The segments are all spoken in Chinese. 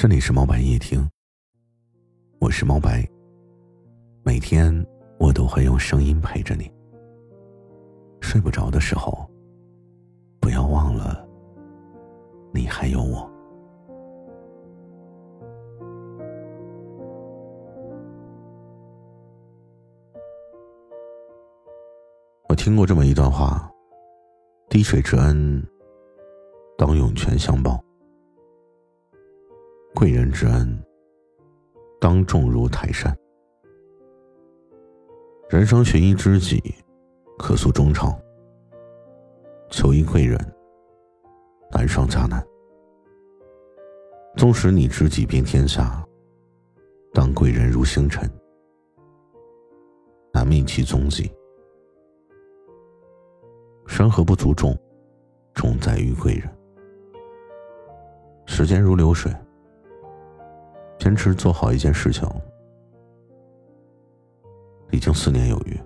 这里是猫白夜听，我是猫白。每天我都会用声音陪着你。睡不着的时候，不要忘了，你还有我。我听过这么一段话：滴水之恩，当涌泉相报。贵人之恩，当重如泰山。人生寻一知己，可诉衷肠；求一贵人，难上加难。纵使你知己遍天下，当贵人如星辰，难觅其踪迹。山河不足重，重在于贵人。时间如流水。坚持做好一件事情，已经四年有余。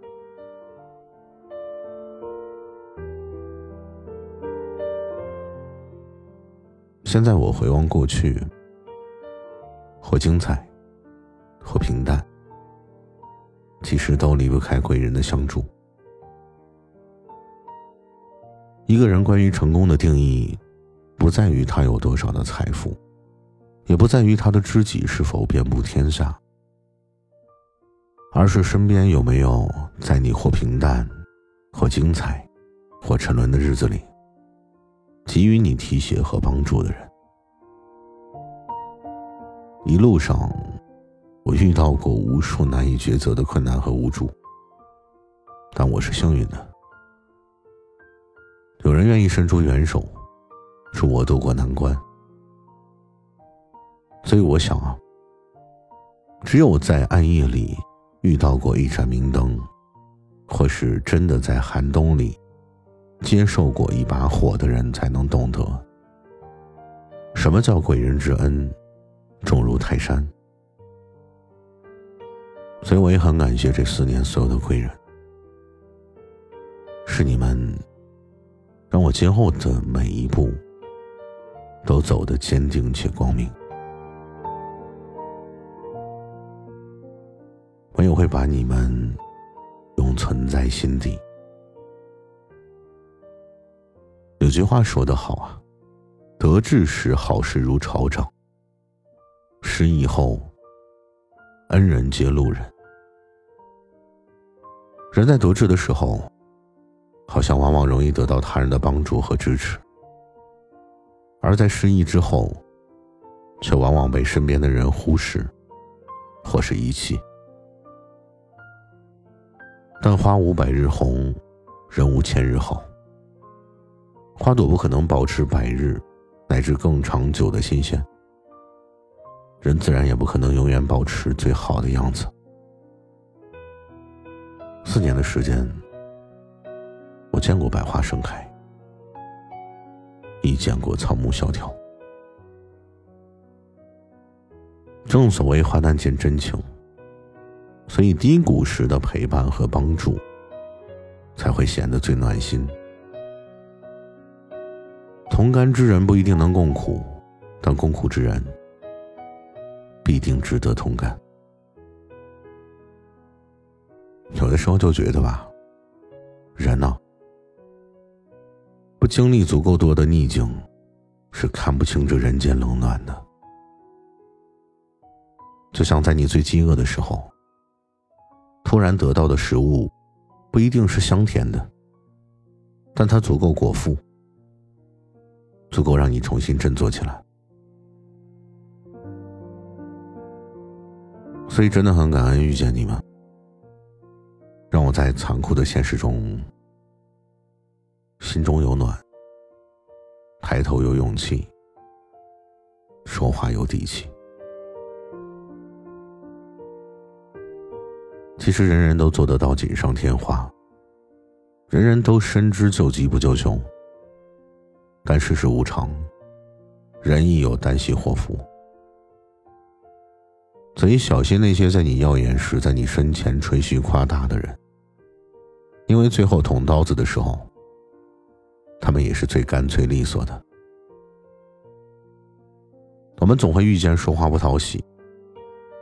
现在我回望过去，或精彩，或平淡，其实都离不开贵人的相助。一个人关于成功的定义，不在于他有多少的财富。也不在于他的知己是否遍布天下，而是身边有没有在你或平淡、或精彩、或沉沦的日子里，给予你提携和帮助的人。一路上，我遇到过无数难以抉择的困难和无助，但我是幸运的，有人愿意伸出援手，助我渡过难关。所以我想啊，只有在暗夜里遇到过一盏明灯，或是真的在寒冬里接受过一把火的人，才能懂得什么叫贵人之恩重如泰山。所以我也很感谢这四年所有的贵人，是你们让我今后的每一步都走得坚定且光明。我也会把你们永存在心底。有句话说得好啊，得志时好事如潮涨，失意后恩人皆路人。人在得志的时候，好像往往容易得到他人的帮助和支持；而在失意之后，却往往被身边的人忽视或是遗弃。但花无百日红，人无千日好。花朵不可能保持百日，乃至更长久的新鲜。人自然也不可能永远保持最好的样子。四年的时间，我见过百花盛开，亦见过草木萧条。正所谓花淡见真情。所以低谷时的陪伴和帮助，才会显得最暖心。同甘之人不一定能共苦，但共苦之人必定值得同甘。有的时候就觉得吧，人呢，不经历足够多的逆境，是看不清这人间冷暖的。就像在你最饥饿的时候。突然得到的食物，不一定是香甜的，但它足够果腹，足够让你重新振作起来。所以真的很感恩遇见你们，让我在残酷的现实中，心中有暖，抬头有勇气，说话有底气。其实人人都做得到锦上添花，人人都深知救急不救穷。但世事无常，人亦有旦夕祸福，所以小心那些在你耀眼时在你身前吹嘘夸大的人，因为最后捅刀子的时候，他们也是最干脆利索的。我们总会遇见说话不讨喜，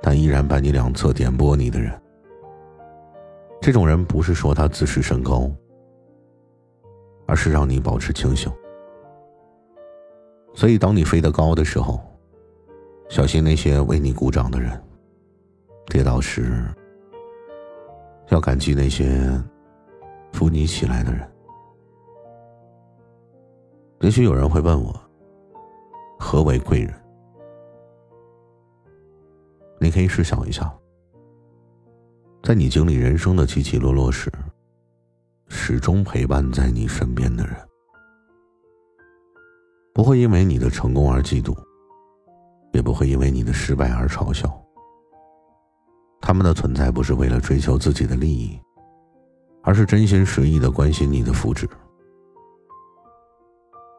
但依然把你两侧点拨你的人。这种人不是说他自视甚高，而是让你保持清醒。所以，当你飞得高的时候，小心那些为你鼓掌的人；跌倒时，要感激那些扶你起来的人。也许有人会问我，何为贵人？你可以试想一下，在你经历人生的起起落落时，始终陪伴在你身边的人，不会因为你的成功而嫉妒，也不会因为你的失败而嘲笑。他们的存在不是为了追求自己的利益，而是真心实意的关心你的福祉，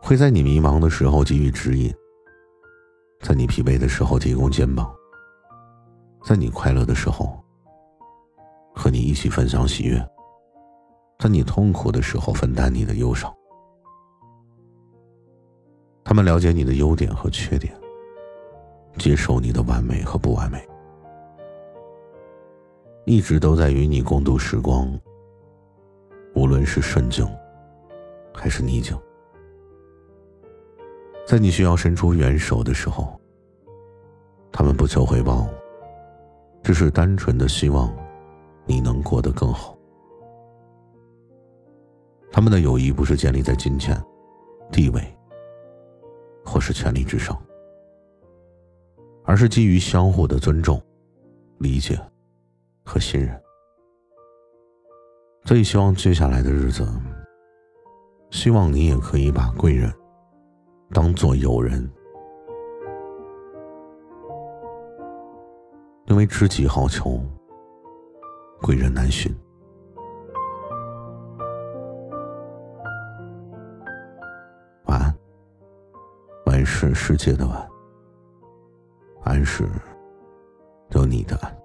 会在你迷茫的时候给予指引，在你疲惫的时候提供肩膀。在你快乐的时候，和你一起分享喜悦；在你痛苦的时候，分担你的忧伤。他们了解你的优点和缺点，接受你的完美和不完美，一直都在与你共度时光。无论是顺境，还是逆境，在你需要伸出援手的时候，他们不求回报。只是单纯的希望，你能过得更好。他们的友谊不是建立在金钱、地位，或是权力之上，而是基于相互的尊重、理解和信任。所以，希望接下来的日子，希望你也可以把贵人当做友人。因为知己好逑，贵人难寻。晚安，晚是世界的晚，安是有你的安。